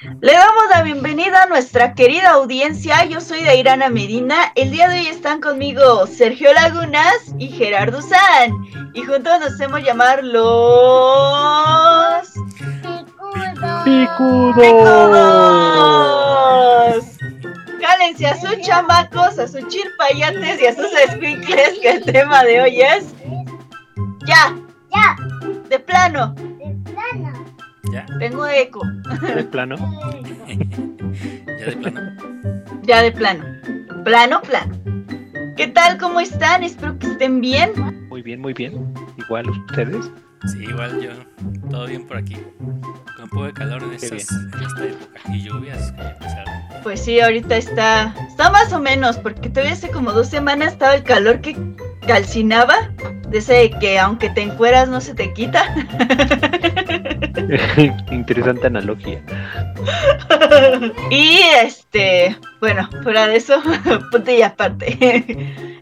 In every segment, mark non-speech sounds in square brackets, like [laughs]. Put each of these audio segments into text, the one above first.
Le damos la bienvenida a nuestra querida audiencia. Yo soy Dairana Medina. El día de hoy están conmigo Sergio Lagunas y Gerardo San. Y juntos nos hacemos llamar los. ¡Picudos! ¡Picudos! Cálense a sus chamacos, a sus chirpayates y a sus escuincles, que el tema de hoy es. ¡Ya! Ya, de plano. ¿Ya? Tengo eco. De plano. [laughs] ¿Ya de plano? Ya de plano. Plano, plano. ¿Qué tal? ¿Cómo están? Espero que estén bien. Muy bien, muy bien. Igual ustedes. Sí, igual yo. Todo bien por aquí. Con un poco de calor en, Qué estas, en esta época. Y lluvias que empezaron. Pues sí, ahorita está. Está más o menos, porque todavía hace como dos semanas estaba el calor que calcinaba. De ese que aunque te encueras no se te quita. [laughs] Interesante analogía. [laughs] y este, bueno, fuera de eso, [laughs] punto y aparte.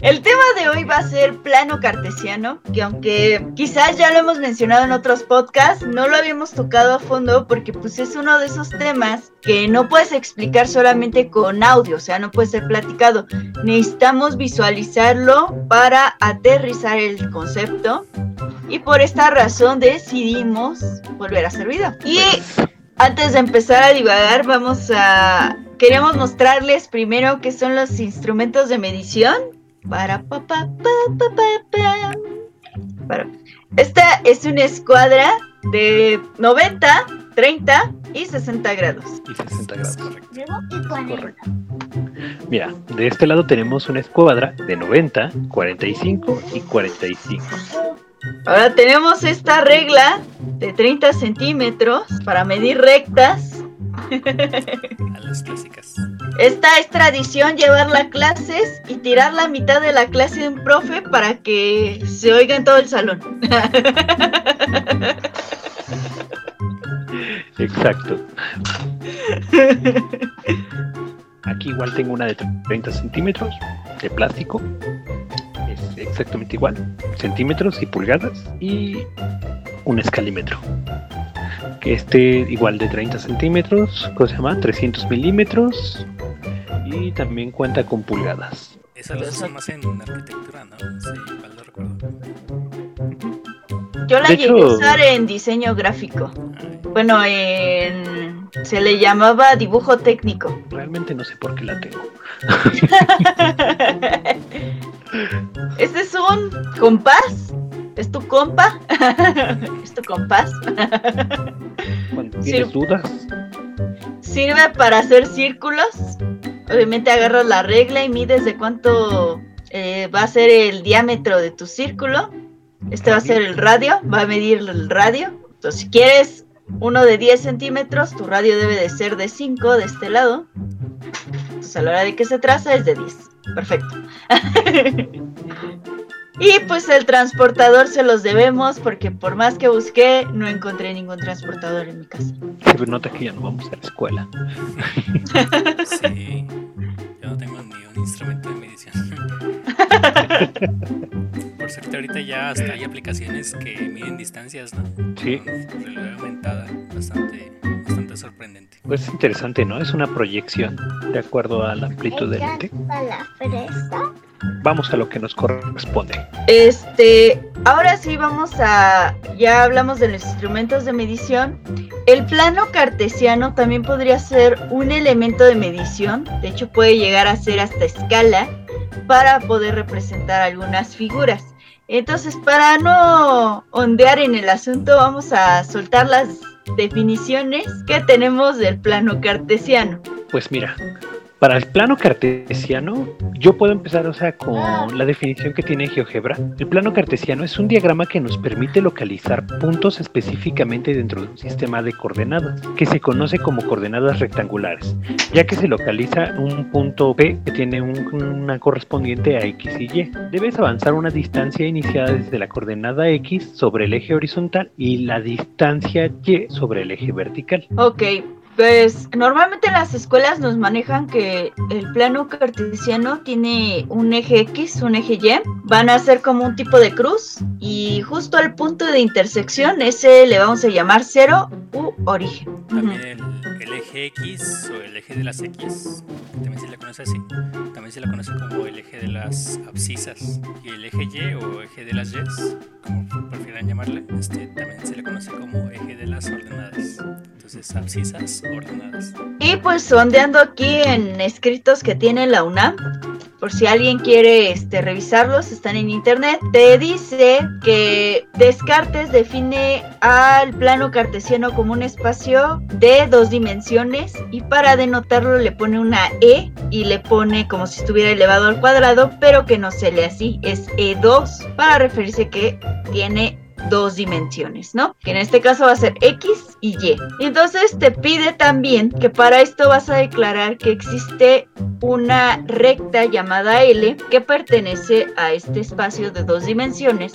El tema de hoy va a ser plano cartesiano, que aunque quizás ya lo hemos mencionado en otros podcasts, no lo habíamos tocado a fondo porque pues es uno de esos temas que no puedes explicar solamente con audio, o sea, no puede ser platicado. Necesitamos visualizarlo para aterrizar el concepto y por esta razón decidimos volver a hacer video. Y antes de empezar a divagar, vamos a. Queremos mostrarles primero qué son los instrumentos de medición. Para pa, pa, pa, pa, pa, pa. Para- Esta es una escuadra de 90, 30 y 60 grados. Y 60 grados. Correcto. Correcto. Mira, de este lado tenemos una escuadra de 90, 45 y 45. Ahora tenemos esta regla de 30 centímetros para medir rectas. A las clásicas. Esta es tradición llevarla a clases y tirar la mitad de la clase de un profe para que se oiga en todo el salón. Exacto. Aquí igual tengo una de 30 centímetros de plástico. Es exactamente igual. Centímetros y pulgadas. Y un escalímetro. Que este igual de 30 centímetros. ¿Cómo se llama? 300 milímetros. Y también cuenta con pulgadas. Eso lo usan más en arquitectura, ¿no? Sí, igual lo recuerdo. Yo la De llegué a usar en diseño gráfico. Bueno, en... se le llamaba dibujo técnico. Realmente no sé por qué la tengo. [laughs] Este es un compás. ¿Es tu compa? [laughs] ¿Es tu compás? Cuando dudas, Sirve para hacer círculos. Obviamente agarras la regla y mides de cuánto eh, va a ser el diámetro de tu círculo. Este va a ser el radio, va a medir el radio. Entonces, si quieres uno de 10 centímetros, tu radio debe de ser de 5 de este lado. Entonces, a la hora de que se traza es de 10. Perfecto. [laughs] y pues el transportador se los debemos porque por más que busqué, no encontré ningún transportador en mi casa. se nota que ya no vamos a la escuela. Sí. Yo no tengo ni un instrumento de medición. [laughs] Por suerte ahorita ya hasta hay aplicaciones que miden distancias, ¿no? Sí. Con realidad aumentada. Bastante, bastante sorprendente. Pues es interesante, ¿no? Es una proyección de acuerdo a la amplitud del lente. La fresa. Vamos a lo que nos corresponde. Este, ahora sí vamos a, ya hablamos de los instrumentos de medición. El plano cartesiano también podría ser un elemento de medición, de hecho puede llegar a ser hasta escala para poder representar algunas figuras. Entonces, para no ondear en el asunto, vamos a soltar las definiciones que tenemos del plano cartesiano. Pues mira, para el plano cartesiano, yo puedo empezar, o sea, con la definición que tiene GeoGebra. El plano cartesiano es un diagrama que nos permite localizar puntos específicamente dentro de un sistema de coordenadas, que se conoce como coordenadas rectangulares, ya que se localiza un punto P que tiene un- una correspondiente a X y Y. Debes avanzar una distancia iniciada desde la coordenada X sobre el eje horizontal y la distancia Y sobre el eje vertical. Ok, Pues normalmente en las escuelas nos manejan que el plano cartesiano tiene un eje X, un eje Y, van a ser como un tipo de cruz y justo al punto de intersección ese le vamos a llamar cero u origen. También el, el eje X o el eje de las X, también se le conoce así. También se le conoce como el eje de las abscisas. Y el eje Y o eje de las Y, como prefieran llamarle, este, también se le conoce como eje de las ordenadas. Entonces, abscisas Y pues sondeando aquí en escritos que tiene la UNAM, por si alguien quiere este, revisarlos, están en internet, te dice que Descartes define al plano cartesiano como un espacio de dos dimensiones y para denotarlo le pone una E y le pone como si estuviera elevado al cuadrado, pero que no se lee así, es E2 para referirse que tiene dos dimensiones, ¿no? Que en este caso va a ser X y Y. Y entonces te pide también que para esto vas a declarar que existe una recta llamada L que pertenece a este espacio de dos dimensiones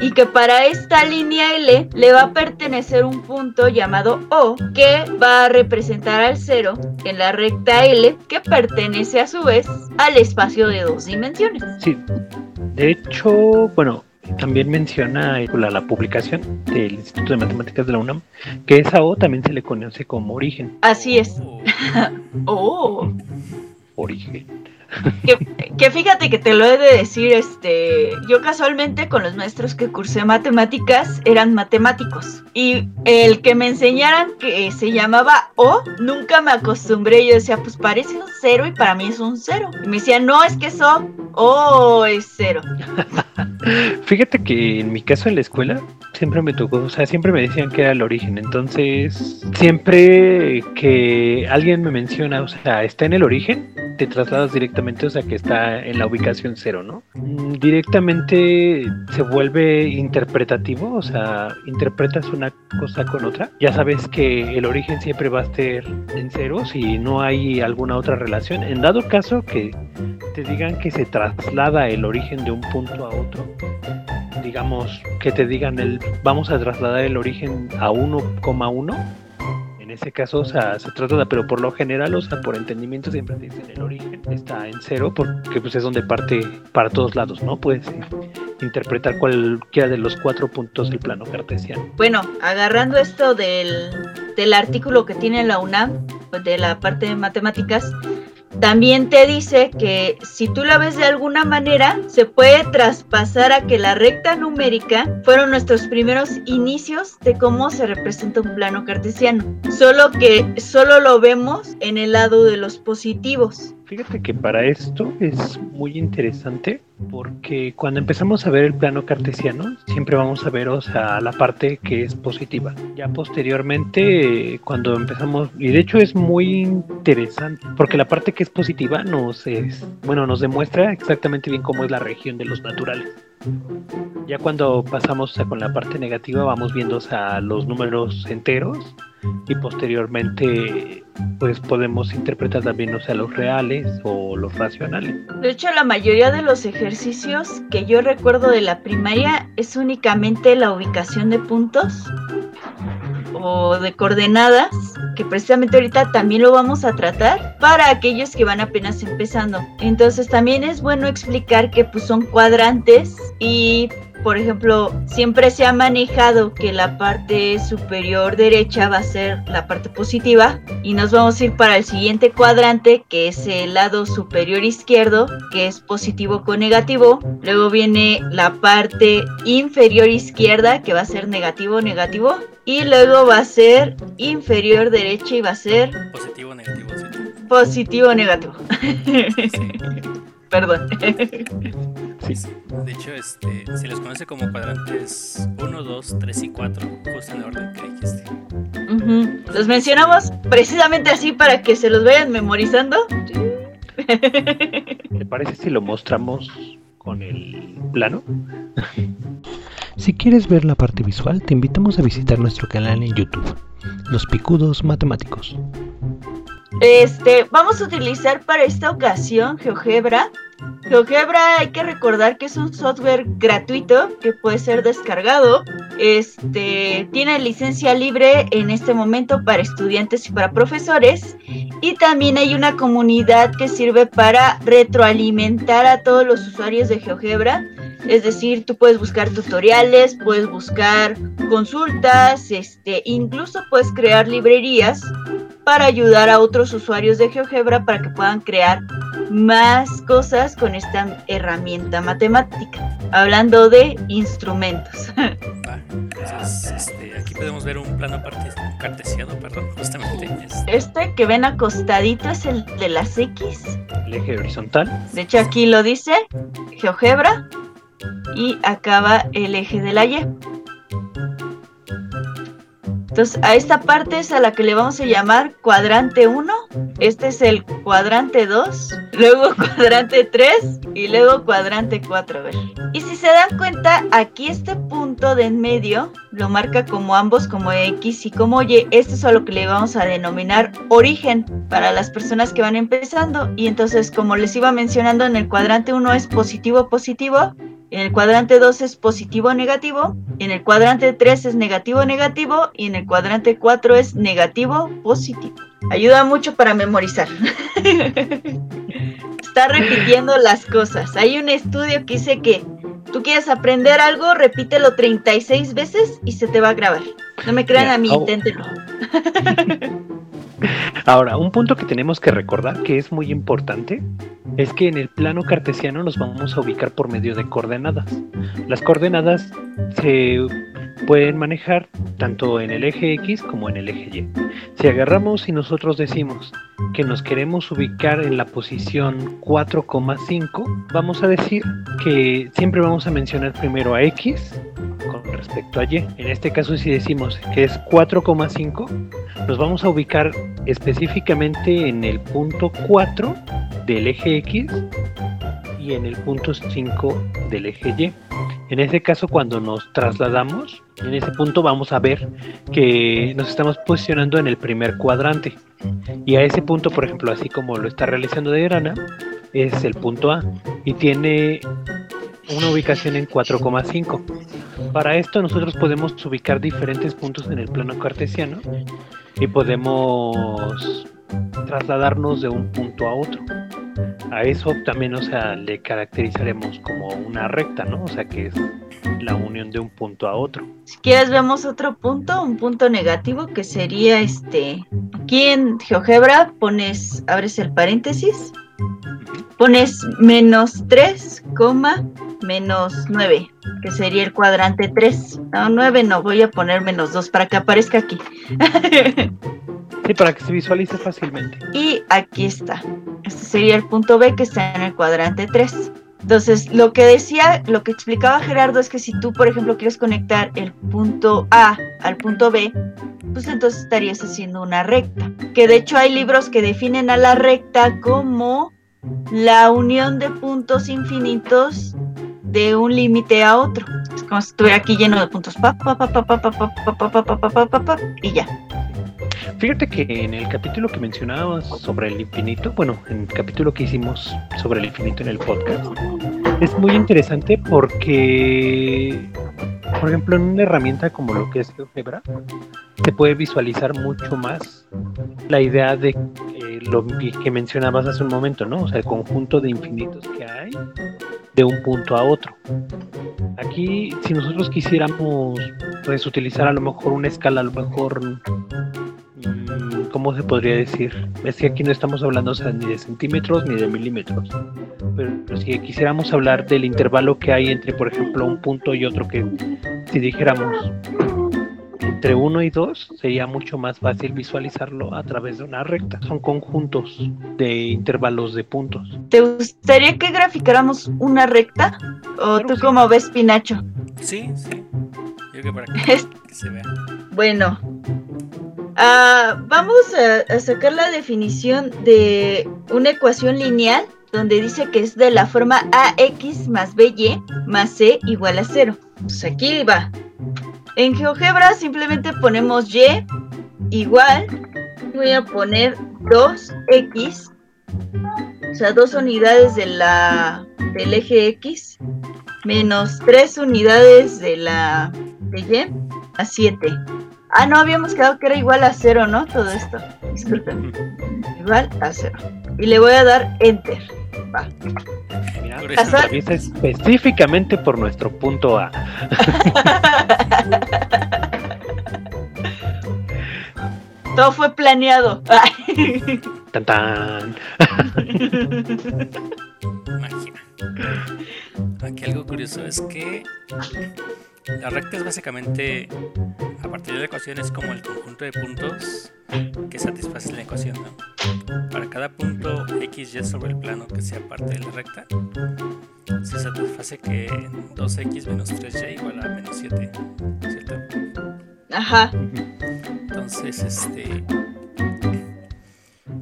y que para esta línea L le va a pertenecer un punto llamado O que va a representar al cero en la recta L que pertenece a su vez al espacio de dos dimensiones. Sí. De hecho, bueno, también menciona eh, la, la publicación del Instituto de Matemáticas de la UNAM que esa O también se le conoce como origen. Así es. Oh, [laughs] Oh. Origen. Que, que fíjate que te lo he de decir, este, yo casualmente con los maestros que cursé matemáticas eran matemáticos y el que me enseñaran que se llamaba O, nunca me acostumbré, yo decía, pues parece un cero y para mí es un cero. Y me decían, no, es que eso, O es cero. [laughs] Fíjate que en mi caso en la escuela siempre me tocó, o sea, siempre me decían que era el origen. Entonces, siempre que alguien me menciona, o sea, está en el origen, te trasladas directamente, o sea, que está en la ubicación cero, ¿no? Mm, Directamente se vuelve interpretativo, o sea, interpretas una cosa con otra. Ya sabes que el origen siempre va a estar en cero si no hay alguna otra relación. En dado caso que te digan que se traslada el origen de un punto a otro, digamos que te digan el vamos a trasladar el origen a 1,1 en ese caso o sea, se trata pero por lo general o sea por entendimiento siempre dicen el origen. Está en cero porque pues es donde parte para todos lados no puedes interpretar cualquiera de los cuatro puntos del plano cartesiano. Bueno, agarrando esto del, del artículo que tiene la UNAM, de la parte de matemáticas, también te dice que si tú la ves de alguna manera, se puede traspasar a que la recta numérica fueron nuestros primeros inicios de cómo se representa un plano cartesiano. Solo que solo lo vemos en el lado de los positivos. Fíjate que para esto es muy interesante porque cuando empezamos a ver el plano cartesiano siempre vamos a ver o sea, la parte que es positiva. Ya posteriormente cuando empezamos y de hecho es muy interesante porque la parte que es positiva nos es, bueno nos demuestra exactamente bien cómo es la región de los naturales. Ya cuando pasamos sea, con la parte negativa vamos viendo sea, los números enteros y posteriormente pues podemos interpretar también o sea los reales o los racionales. De hecho, la mayoría de los ejercicios que yo recuerdo de la primaria es únicamente la ubicación de puntos o de coordenadas, que precisamente ahorita también lo vamos a tratar para aquellos que van apenas empezando. Entonces también es bueno explicar que pues son cuadrantes y por ejemplo, siempre se ha manejado que la parte superior derecha va a ser la parte positiva y nos vamos a ir para el siguiente cuadrante que es el lado superior izquierdo que es positivo con negativo. Luego viene la parte inferior izquierda que va a ser negativo negativo y luego va a ser inferior derecha y va a ser positivo, negativo, sí. positivo negativo. Sí. [laughs] Perdón. [laughs] De hecho, este, se les conoce como cuadrantes 1, 2, 3 y 4, justo en el orden que dijiste. Ujú. Los mencionamos precisamente así para que se los vayan memorizando. ¿Te parece si lo mostramos con el plano? si quieres ver la parte visual, te invitamos a visitar nuestro canal en YouTube, Los Picudos Matemáticos. Este, vamos a utilizar para esta ocasión GeoGebra. GeoGebra hay que recordar que es un software gratuito que puede ser descargado este, tiene licencia libre en este momento para estudiantes y para profesores. Y también hay una comunidad que sirve para retroalimentar a todos los usuarios de GeoGebra. Es decir, tú puedes buscar tutoriales, puedes buscar consultas, este, incluso puedes crear librerías para ayudar a otros usuarios de GeoGebra para que puedan crear más cosas con esta herramienta matemática. Hablando de instrumentos. [laughs] Entonces, este, aquí podemos ver un plano cartesiano, perdón, justamente. es- Este que ven acostadito es el de las X. El eje horizontal. De hecho, aquí lo dice GeoGebra y acaba el eje de la Y. Entonces, a esta parte es a la que le vamos a llamar cuadrante 1. Este es el cuadrante 2, luego [laughs] cuadrante 3 y luego cuadrante 4. A ver. Y si se dan cuenta, aquí este punto de en medio lo marca como ambos, como X y como Y. Esto es a lo que le vamos a denominar origen para las personas que van empezando. Y entonces, como les iba mencionando, en el cuadrante 1 es positivo, positivo. En el cuadrante 2 es positivo, negativo. En el cuadrante 3 es negativo, negativo. Y en el cuadrante 4 es negativo, positivo. Ayuda mucho para memorizar. [laughs] Está repitiendo las cosas. Hay un estudio que dice que tú quieres aprender algo, repítelo 36 veces y se te va a grabar. No me crean a mí, oh. inténtenlo. [laughs] Ahora, un punto que tenemos que recordar que es muy importante es que en el plano cartesiano nos vamos a ubicar por medio de coordenadas. Las coordenadas se pueden manejar tanto en el eje X como en el eje Y. Si agarramos y nosotros decimos que nos queremos ubicar en la posición 4,5, vamos a decir que siempre vamos a mencionar primero a X con respecto a Y. En este caso, si decimos que es 4,5, nos vamos a ubicar específicamente en el punto 4 del eje X y en el punto 5 del eje Y. En ese caso, cuando nos trasladamos, en ese punto vamos a ver que nos estamos posicionando en el primer cuadrante. Y a ese punto, por ejemplo, así como lo está realizando de grana, es el punto A y tiene una ubicación en 4,5. Para esto nosotros podemos ubicar diferentes puntos en el plano cartesiano y podemos trasladarnos de un punto a otro. A eso también, o sea, le caracterizaremos como una recta, ¿no? O sea, que es la unión de un punto a otro. Si quieres vemos otro punto, un punto negativo que sería este. Aquí en GeoGebra pones, abres el paréntesis, pones menos 3, coma, menos 9, que sería el cuadrante 3. No, 9 no, voy a poner menos 2 para que aparezca aquí. [laughs] Sí, para que se visualice fácilmente. y aquí está. Este sería el punto B que está en el cuadrante 3. Entonces, lo que decía, lo que explicaba Gerardo es que si tú, por ejemplo, quieres conectar el punto A al punto B, pues entonces estarías haciendo una recta. Que de hecho hay libros que definen a la recta como la unión de puntos infinitos de un límite a otro. Es como si estuviera aquí lleno de puntos. Pa, pa, pa, y ya. Fíjate que en el capítulo que mencionabas sobre el infinito, bueno, en el capítulo que hicimos sobre el infinito en el podcast, es muy interesante porque, por ejemplo, en una herramienta como lo que es GeoGebra, se puede visualizar mucho más la idea de eh, lo que mencionabas hace un momento, ¿no? O sea, el conjunto de infinitos que hay de un punto a otro. Aquí, si nosotros quisiéramos pues, utilizar a lo mejor una escala, a lo mejor ¿Cómo se podría decir? Es que aquí no estamos hablando o sea, ni de centímetros ni de milímetros. Pero si quisiéramos hablar del intervalo que hay entre, por ejemplo, un punto y otro, que si dijéramos entre 1 y 2, sería mucho más fácil visualizarlo a través de una recta. Son conjuntos de intervalos de puntos. ¿Te gustaría que graficáramos una recta? ¿O Claro tú cómo ves, Pinacho? Sí, sí. Yo creo que para que [laughs] se vea. Bueno, ah, vamos a, sacar la definición de una ecuación lineal donde dice que es de la forma ax más by más c igual a 0. Pues aquí va. En GeoGebra simplemente ponemos y igual. Voy a poner 2x, o sea, dos unidades de la, del eje x, menos 3 unidades de la de y a 7. Ah, no, habíamos quedado que era igual a 0, ¿no? Todo esto. Disculpen. Igual a 0. Y le voy a dar enter. Va. Mira, Por eso- específicamente por nuestro punto A. [laughs] Todo fue planeado. Tan tan. Magia. Aquí algo curioso es que la recta es básicamente, a partir de la ecuación, es como el conjunto de puntos que satisface la ecuación. ¿no? Para cada punto x, y sobre el plano que sea parte de la recta, se satisface que 2x menos 3y igual a menos 7. ¿Cierto? Ajá. Entonces, este.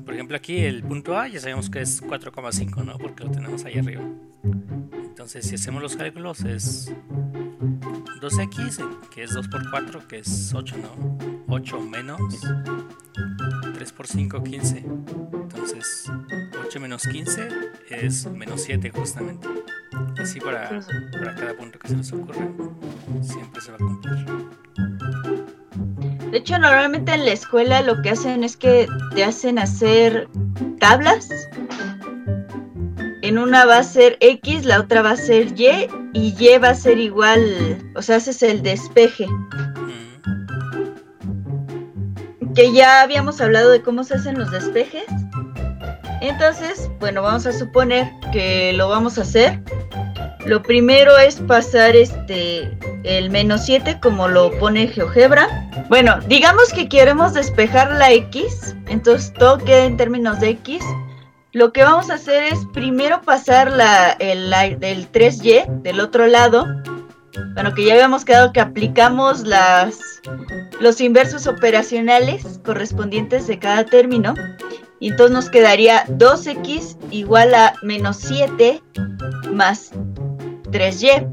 Por ejemplo, aquí el punto A ya sabemos que es 4,5, ¿no? Porque lo tenemos ahí arriba. Entonces, si hacemos los cálculos, es 2x, que es 2 por 4, que es 8, ¿no? 8 menos 3 por 5, 15. Entonces, 8 menos 15 es menos 7, justamente. Así para, para cada punto que se nos ocurra, siempre se va a cumplir. De hecho, normalmente en la escuela lo que hacen es que te hacen hacer tablas. En una va a ser X, la otra va a ser Y, y Y va a ser igual, o sea, haces el despeje. Que ya habíamos hablado de cómo se hacen los despejes. Entonces, bueno, vamos a suponer que lo vamos a hacer. Lo primero es pasar este el menos 7 como lo pone GeoGebra. Bueno, digamos que queremos despejar la X, entonces todo queda en términos de X. Lo que vamos a hacer es primero pasar la, el, la- el 3Y del otro lado. Bueno, que ya habíamos quedado que aplicamos las, los inversos operacionales correspondientes de cada término. Y entonces nos quedaría 2x igual a menos 7 más 3y.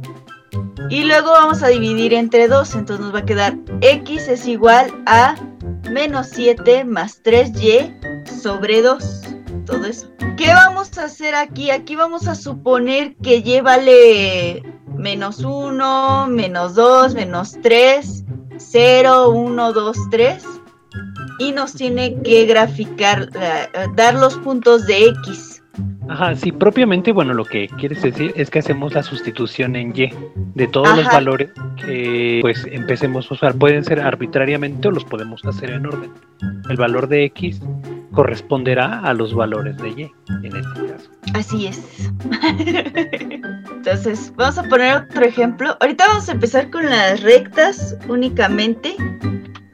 Y luego vamos a dividir entre 2, entonces nos va a quedar x es igual a menos 7 más 3y sobre 2. Todo eso. ¿Qué vamos a hacer aquí? Aquí vamos a suponer que y vale menos 1, menos 2, menos 3, 0, 1, 2, 3. Y nos tiene que graficar, eh, dar los puntos de x. Ajá, sí, propiamente, bueno, lo que quieres decir es que hacemos la sustitución en Y de todos los Ajá. valores que pues empecemos a usar. Pueden ser arbitrariamente o los podemos hacer en orden. El valor de X corresponderá a los valores de Y, en este caso. Así es. Entonces, vamos a poner otro ejemplo. Ahorita vamos a empezar con las rectas únicamente.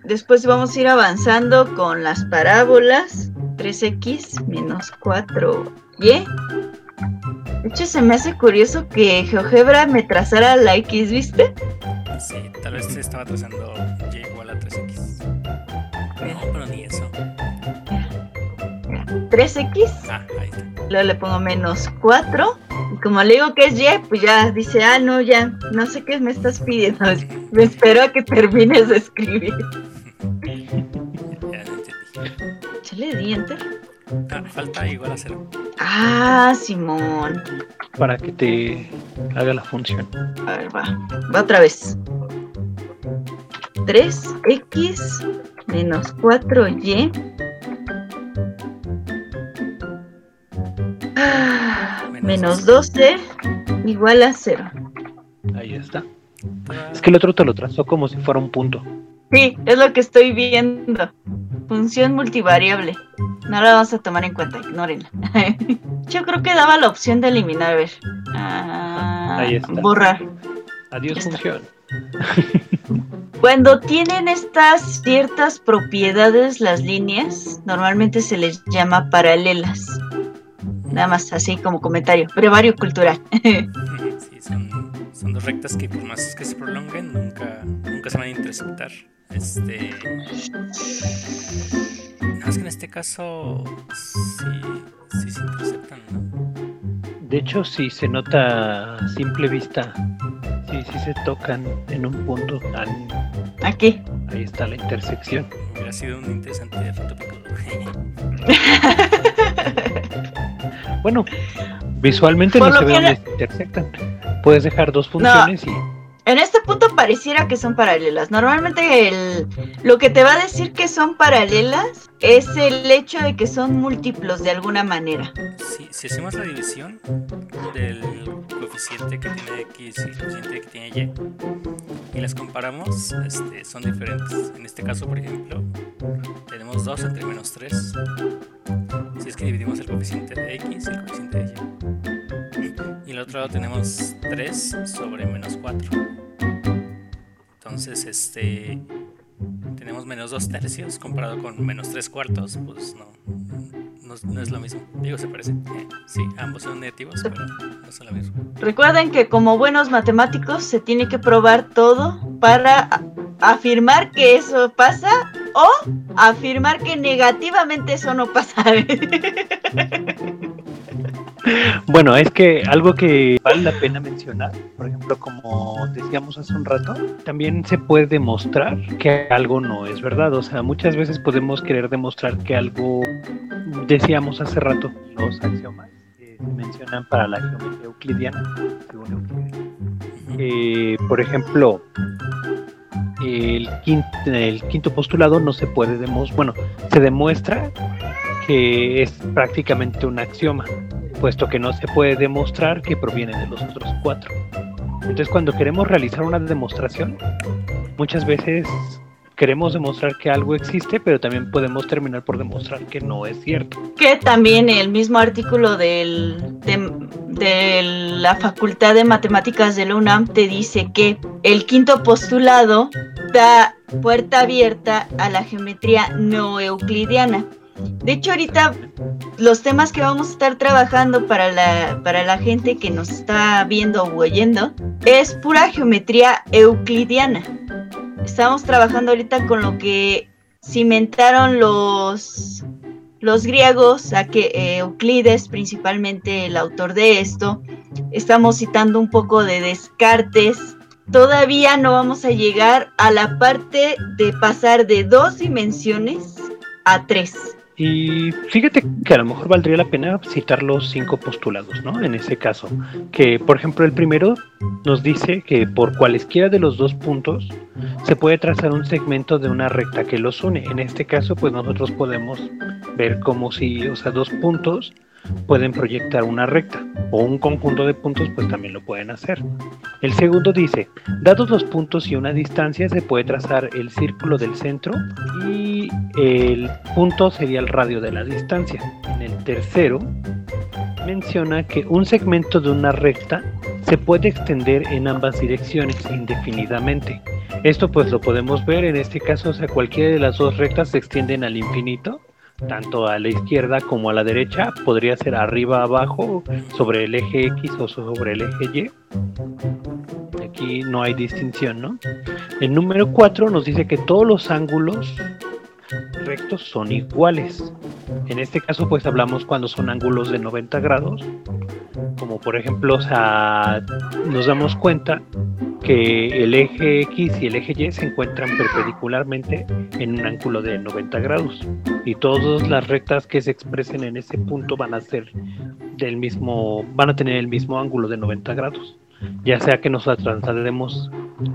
Después vamos a ir avanzando con las parábolas. 3x menos 4y. De hecho, se me hace curioso que GeoGebra me trazara la x, ¿viste? Sí, tal vez se estaba trazando y igual a 3x. No, pero ni eso. 3x. Ah, ahí está. Luego le pongo menos 4. Y como le digo que es y, pues ya dice, ah, no, ya, no sé qué me estás pidiendo. [laughs] Me espero a que termines de escribir. Ya di enter. Ah, falta igual a 0. Ah, Simón. Para que te haga la función. A ver, va. Va otra vez. 3x menos 4y. Menos menos 12 igual a 0. Ahí está. Es que el otro te lo trazó como si fuera un punto. Sí, es lo que estoy viendo. Función multivariable. No la vamos a tomar en cuenta, ignórenla. [laughs] Yo creo que daba la opción de eliminar, a ver. Ah, Ahí está. Borrar. Adiós Ya está. función. Cuando tienen estas ciertas propiedades las líneas, normalmente se les llama paralelas. Nada más así como comentario. Brevario cultural. [laughs] Sí, son, son dos rectas que por más que se prolonguen, nunca, nunca se van a interceptar. Este. No, es que en este caso sí, sí se interceptan, ¿no? De hecho, si se nota a simple vista, sí, sí se tocan en un punto. Tan, Aquí. ahí está la intersección. Hubiera sido un interesante tópico. [laughs] Bueno, visualmente Por no se ve dónde se intersectan. Puedes dejar dos funciones y En este punto pareciera que son paralelas. Normalmente el, lo que te va a decir que son paralelas es el hecho de que son múltiplos de alguna manera. Si, si hacemos la división del coeficiente que tiene X y el coeficiente que tiene Y y las comparamos, este, son diferentes. En este caso, por ejemplo, tenemos 2 entre menos 3. Si es que dividimos el coeficiente de X y el coeficiente de Y. Otro lado tenemos 3 sobre menos 4. Entonces, este tenemos menos 2 tercios comparado con menos 3 cuartos, pues no, no, no es lo mismo. Digo, se parece. Sí, ambos son negativos, pero no son lo mismo. Recuerden que como buenos matemáticos se tiene que probar todo para afirmar que eso pasa o afirmar que negativamente eso no pasa. [laughs] Bueno, es que algo que vale la pena mencionar, por ejemplo, como decíamos hace un rato, también se puede demostrar que algo no es verdad. O sea, muchas veces podemos querer demostrar que algo, decíamos hace rato, los axiomas que se mencionan para la geometría euclidiana. Eh, por ejemplo, el quinto, el quinto postulado no se puede demostrar, bueno, se demuestra que es prácticamente un axioma, puesto que no se puede demostrar que proviene de los otros cuatro. Entonces, cuando queremos realizar una demostración, muchas veces queremos demostrar que algo existe, pero también podemos terminar por demostrar que no es cierto. que también el mismo artículo de, de la Facultad de Matemáticas de la UNAM te dice que el quinto postulado da puerta abierta a la geometría no euclidiana. De hecho, ahorita los temas que vamos a estar trabajando para la, para la gente que nos está viendo o oyendo es pura geometría euclidiana. Estamos trabajando ahorita con lo que cimentaron los, los griegos, a que eh, Euclides, principalmente el autor de esto, estamos citando un poco de Descartes. Todavía no vamos a llegar a la parte de pasar de dos dimensiones a tres. Y fíjate que a lo mejor valdría la pena citar los cinco postulados, ¿no? En ese caso, que por ejemplo el primero nos dice que por cualesquiera de los dos puntos se puede trazar un segmento de una recta que los une. En este caso, pues nosotros podemos ver como si, o sea, dos puntos pueden proyectar una recta o un conjunto de puntos pues también lo pueden hacer. El segundo dice, dados los puntos y una distancia se puede trazar el círculo del centro y el punto sería el radio de la distancia. En el tercero menciona que un segmento de una recta se puede extender en ambas direcciones indefinidamente. Esto pues lo podemos ver en este caso, o sea, cualquiera de las dos rectas se extienden al infinito tanto a la izquierda como a la derecha, podría ser arriba, abajo, sobre el eje X o sobre el eje Y. Aquí no hay distinción, ¿no? El número 4 nos dice que todos los ángulos rectos son iguales. En este caso, pues hablamos cuando son ángulos de 90 grados, como por ejemplo, nos damos cuenta que el eje X y el eje Y se encuentran perpendicularmente en un ángulo de 90 grados y todas las rectas que se expresen en ese punto van a ser del mismo, van a tener el mismo ángulo de 90 grados. Ya sea que nos traslademos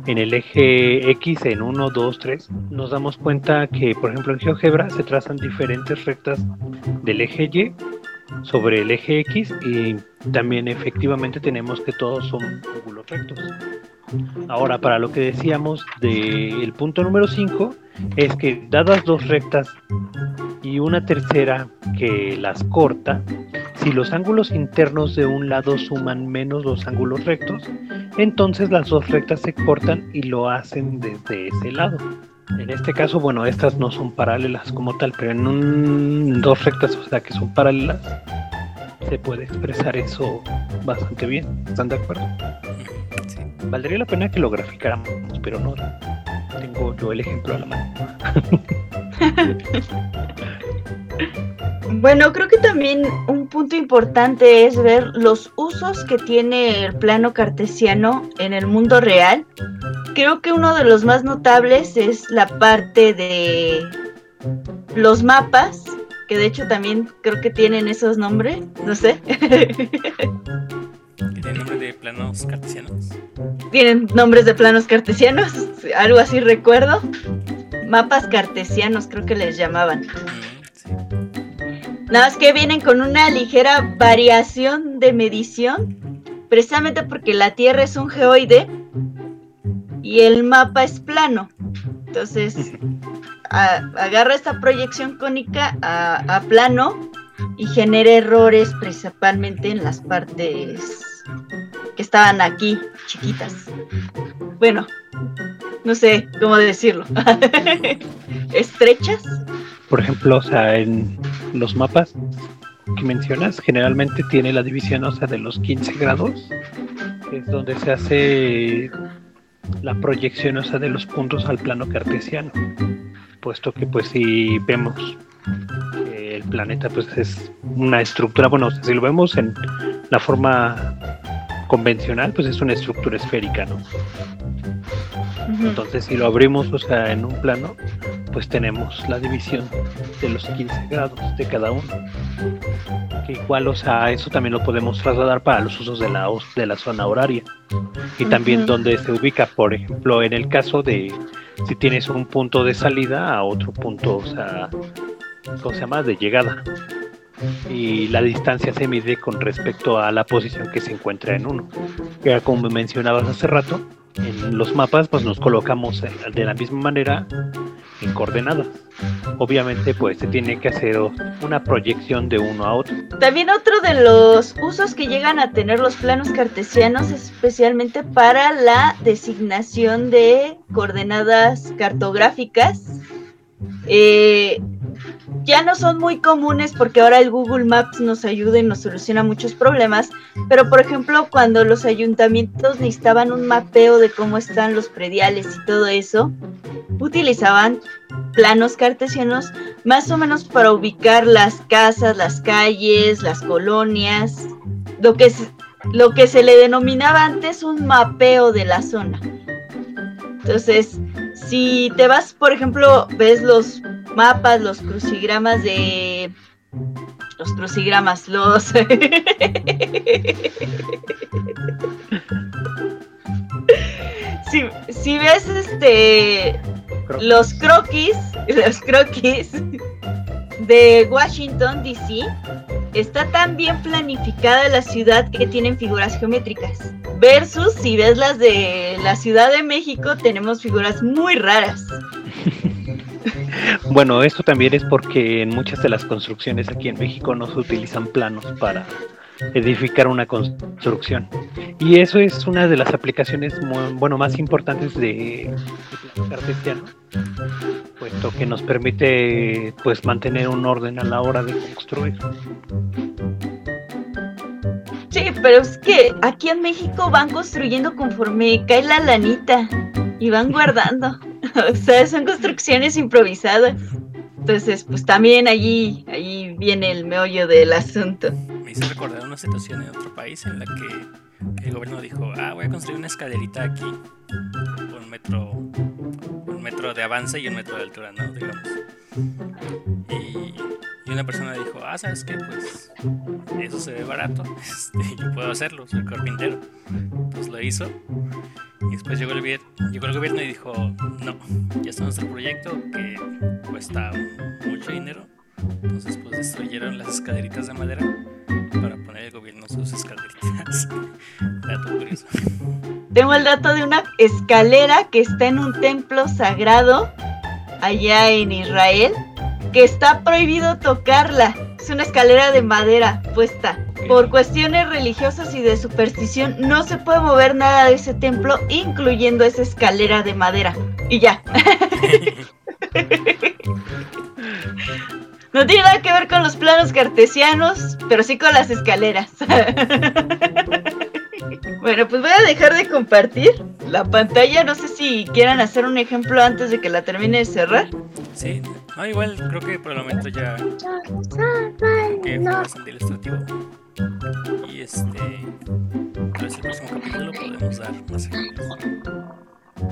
en el eje X en 1, 2, 3, nos damos cuenta que, por ejemplo, en GeoGebra se trazan diferentes rectas del eje Y sobre el eje X y también efectivamente tenemos que todos son ángulos rectos. Ahora, para lo que decíamos del punto número 5, es que dadas dos rectas y una tercera que las corta, si los ángulos internos de un lado suman menos los ángulos rectos, entonces las dos rectas se cortan y lo hacen desde ese lado. En este caso, bueno, estas no son paralelas como tal, pero en un, dos rectas, o sea que son paralelas, se puede expresar eso bastante bien. ¿Están de acuerdo? Sí. Valdría la pena que lo graficáramos, pero no tengo yo el ejemplo a la mano. [laughs] Bueno, creo que también un punto importante es ver los usos que tiene el plano cartesiano en el mundo real. Creo que uno de los más notables es la parte de los mapas, que de hecho también creo que tienen esos nombres, no sé. [laughs] Que tiene nombre de planos cartesianos. Tienen nombres de planos cartesianos, algo así recuerdo. Mapas cartesianos creo que les llamaban. Mm, sí. Nada más que vienen con una ligera variación de medición, precisamente porque la Tierra es un geoide y el mapa es plano. Entonces, a- agarra esta proyección cónica a, a plano y genera errores principalmente en las partes que estaban aquí, chiquitas. Bueno, no sé cómo decirlo. [laughs] Estrechas. Por ejemplo, o sea, en los mapas que mencionas, generalmente tiene la división, o sea, de los 15 grados, es donde se hace la proyección, o sea, de los puntos al plano cartesiano. Puesto que, pues, si vemos que el planeta, pues, es una estructura, bueno, si lo vemos en la forma convencional, pues es una estructura esférica, ¿no? Entonces, si lo abrimos, o sea, en un plano, pues tenemos la división de los 15 grados de cada uno. Que igual, o sea, eso también lo podemos trasladar para los usos de la, de la zona horaria. Y también Ujú. donde se ubica, por ejemplo, en el caso de si tienes un punto de salida a otro punto, o sea, ¿cómo se llama? De llegada. Y la distancia se mide con respecto a la posición que se encuentra en uno. Era como mencionabas hace rato, en los mapas pues nos colocamos eh, de la misma manera en coordenadas. Obviamente pues se tiene que hacer una proyección de uno a otro. También otro de los usos que llegan a tener los planos cartesianos, especialmente para la designación de coordenadas cartográficas, eh, ya no son muy comunes porque ahora el Google Maps nos ayuda y nos soluciona muchos problemas, pero por ejemplo cuando los ayuntamientos necesitaban un mapeo de cómo están los prediales y todo eso, utilizaban planos cartesianos más o menos para ubicar las casas, las calles, las colonias, lo que, se- lo que se le denominaba antes un mapeo de la zona. Entonces, si te vas, por ejemplo, ves los mapas, los crucigramas de... Los crucigramas, los... [laughs] si, si ves este los croquis, los croquis [laughs] de Washington DC, está tan bien planificada la ciudad que tienen figuras geométricas. Versus si ves las de la Ciudad de México, tenemos figuras muy raras. [laughs] Bueno, eso también es porque en muchas de las construcciones aquí en México no se utilizan planos para edificar una construcción. Y eso es una de las aplicaciones bueno, más importantes de, de puesto que nos permite pues mantener un orden a la hora de construir. Sí, pero es que aquí en México van construyendo conforme cae la lanita y van guardando. [laughs] o sea, son construcciones improvisadas. Entonces, pues también allí, allí viene el meollo del asunto. Hizo recordar una situación en otro país en la que, el gobierno dijo, ah, voy a construir una escalerita aquí, un metro, un metro de avance y un metro de altura, ¿no? Digamos. Y, una persona dijo, ah, ¿sabes qué? Pues eso se ve barato, [laughs] este, yo puedo hacerlo, soy carpintero. Pues lo hizo. Y después llegó el, llegó el gobierno y dijo, no, ya está nuestro proyecto que cuesta mucho dinero. Entonces pues destruyeron las escaleritas de madera para poner el gobierno sus escaleritas. [laughs] Dato curioso. Tengo el dato de una escalera que está en un templo sagrado allá en Israel, que está prohibido tocarla. Es una escalera de madera puesta. Por cuestiones religiosas y de superstición no se puede mover nada de ese templo, incluyendo esa escalera de madera. Y ya. [laughs] [laughs] No tiene nada que ver con los planos cartesianos, pero sí con las escaleras. [laughs] bueno, pues voy a dejar de compartir la pantalla. No sé si quieran hacer un ejemplo antes de que la termine de cerrar. Sí, no, igual creo que por el momento ya creo que fue bastante ilustrativo. Y este, tal vez el próximo capítulo podemos dar más ejemplos.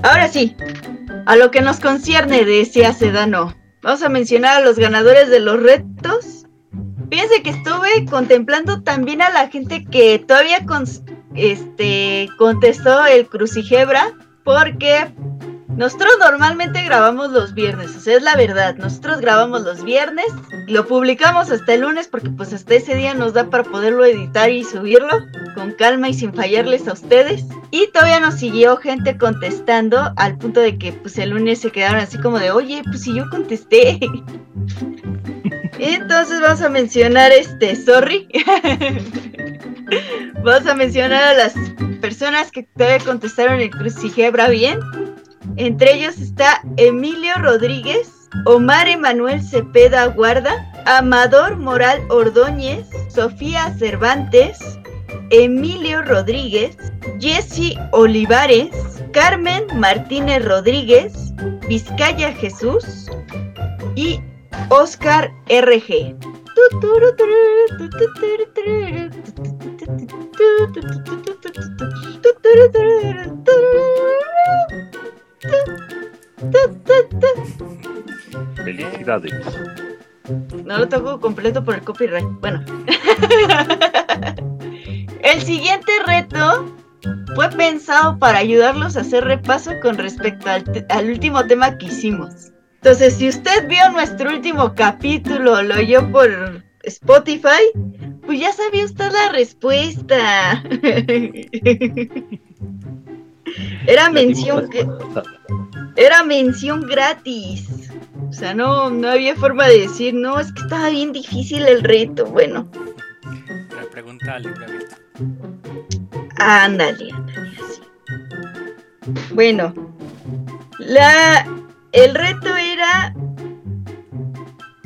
Ahora sí, a lo que nos concierne de ese Sedano. Vamos a mencionar a los ganadores de los retos. Fíjense que estuve contemplando también a la gente que todavía este contestó el crucigebra porque nosotros normalmente grabamos los viernes, o sea, es la verdad, nosotros grabamos los viernes, lo publicamos hasta el lunes porque pues hasta ese día nos da para poderlo editar y subirlo con calma y sin fallarles a ustedes. Y todavía nos siguió gente contestando al punto de que pues el lunes se quedaron así como de, oye, pues si yo contesté. [laughs] Entonces vamos a mencionar este, sorry. [laughs] vamos a mencionar a las personas que todavía contestaron el crucigebra bien. Entre ellos está Emilio Rodríguez, Omar Emanuel Cepeda Guarda, Amador Moral Ordóñez, Sofía Cervantes, Emilio Rodríguez, Jesse Olivares, Carmen Martínez Rodríguez, Vizcaya Jesús y Oscar RG. Felicidades. No lo toco completo por el copyright. Bueno. [laughs] el siguiente reto fue pensado para ayudarlos a hacer repaso con respecto al, último tema que hicimos. Entonces, si usted vio nuestro último capítulo, lo oyó por Spotify, pues ya sabía usted la respuesta. [laughs] [laughs] Era mención que era mención gratis. O sea, no, no había forma de decir, no, es que estaba bien difícil el reto. Bueno. La pregunta libre abierta. Ándale, ándale, así. Bueno, la, el reto era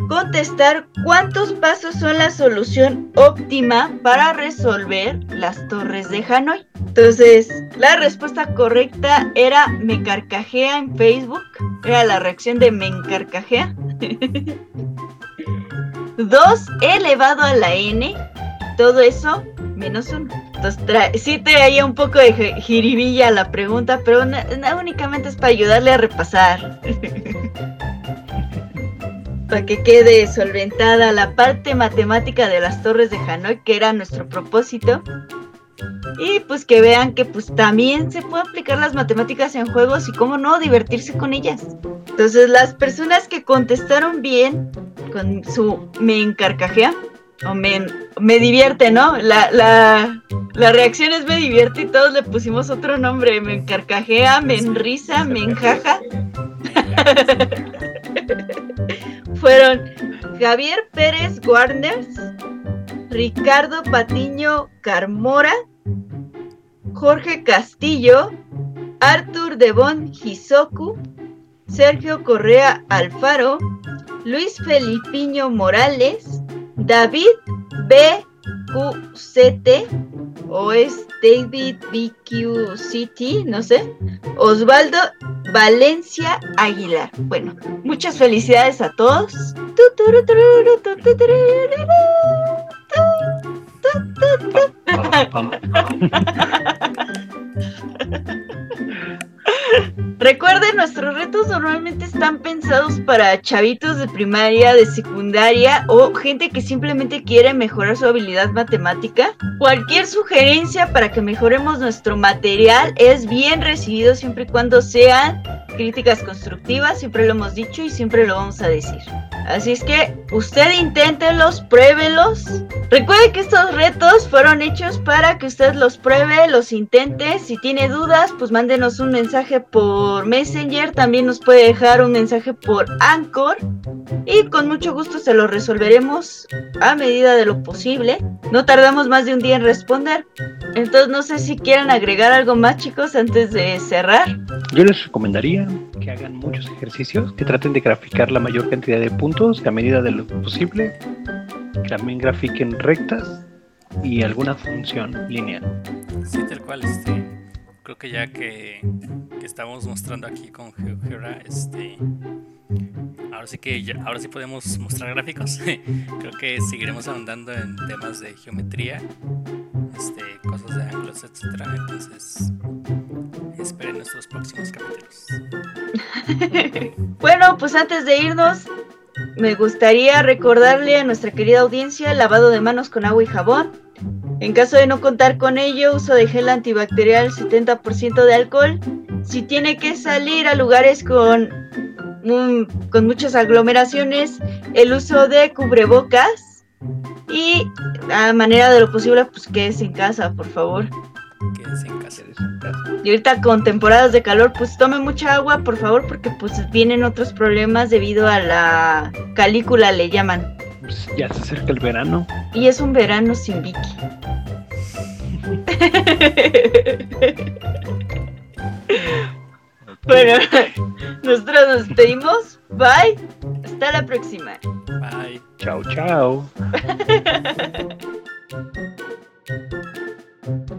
contestar cuántos pasos son la solución óptima para resolver las torres de Hanoi. Entonces, la respuesta correcta era me carcajea en Facebook. Era la reacción de me encarcajea. [laughs] 2 elevado a la n. Todo eso menos 1. Entonces, sí traía un poco de jiribilla la pregunta, pero únicamente es para ayudarle a repasar. [laughs] para que quede solventada la parte matemática de las torres de Hanoi, que era nuestro propósito. Y pues que vean que pues también se puede aplicar las matemáticas en juegos y cómo no divertirse con ellas. Entonces las personas que contestaron bien con su me encarcajea o me, me divierte, ¿no? La, la, la reacción es me divierte y todos le pusimos otro nombre, me encarcajea, me enrisa, me enjaja. [laughs] Fueron Javier Pérez Warners, Ricardo Patiño Carmora, Jorge Castillo, Arthur Devon Hisoku, Sergio Correa Alfaro, Luis Felipiño Morales, David BQCT, o es David BQCT, no sé, Osvaldo Valencia Aguilar. Bueno, muchas felicidades a todos. Recuerden, nuestros retos normalmente están pensados para chavitos de primaria, de secundaria o gente que simplemente quiere mejorar su habilidad matemática. Cualquier sugerencia para que mejoremos nuestro material es bien recibido siempre y cuando sean críticas constructivas, siempre lo hemos dicho y siempre lo vamos a decir. Así es que usted inténtelos, pruébelos. Recuerde que estos retos fueron hechos para que usted los pruebe, los intente. Si tiene dudas, pues mándenos un mensaje por Messenger. También nos puede dejar un mensaje por Anchor. Y con mucho gusto se lo resolveremos a medida de lo posible. No tardamos más de un día en responder. Entonces no sé si quieren agregar algo más chicos antes de cerrar. Yo les recomendaría que hagan muchos ejercicios, que traten de graficar la mayor cantidad de puntos que a medida de lo posible, que también grafiquen rectas y alguna función lineal. Sí, tal cual, este, creo que ya que, que estamos mostrando aquí con GeoGebra, este, ahora sí que ahora sí podemos mostrar gráficos. [laughs] creo que seguiremos ahondando en temas de geometría, este, cosas de ángulos, etcétera. Entonces, esperen nuestros próximos capítulos. [laughs] bueno, pues antes de irnos, me gustaría recordarle a nuestra querida audiencia el lavado de manos con agua y jabón. En caso de no contar con ello, uso de gel antibacterial 70% de alcohol. Si tiene que salir a lugares con, con muchas aglomeraciones, el uso de cubrebocas. Y a manera de lo posible, pues quédese en casa, por favor. Quédense en casa. Y ahorita con temporadas de calor, pues tome mucha agua, por favor, porque pues vienen otros problemas debido a la calícula, le llaman. Pues ya se acerca el verano. Y es un verano sin Vicky. [laughs] Bueno, [laughs] nosotros nos despedimos. Bye. Hasta la próxima. Bye. Chao, chao. [laughs]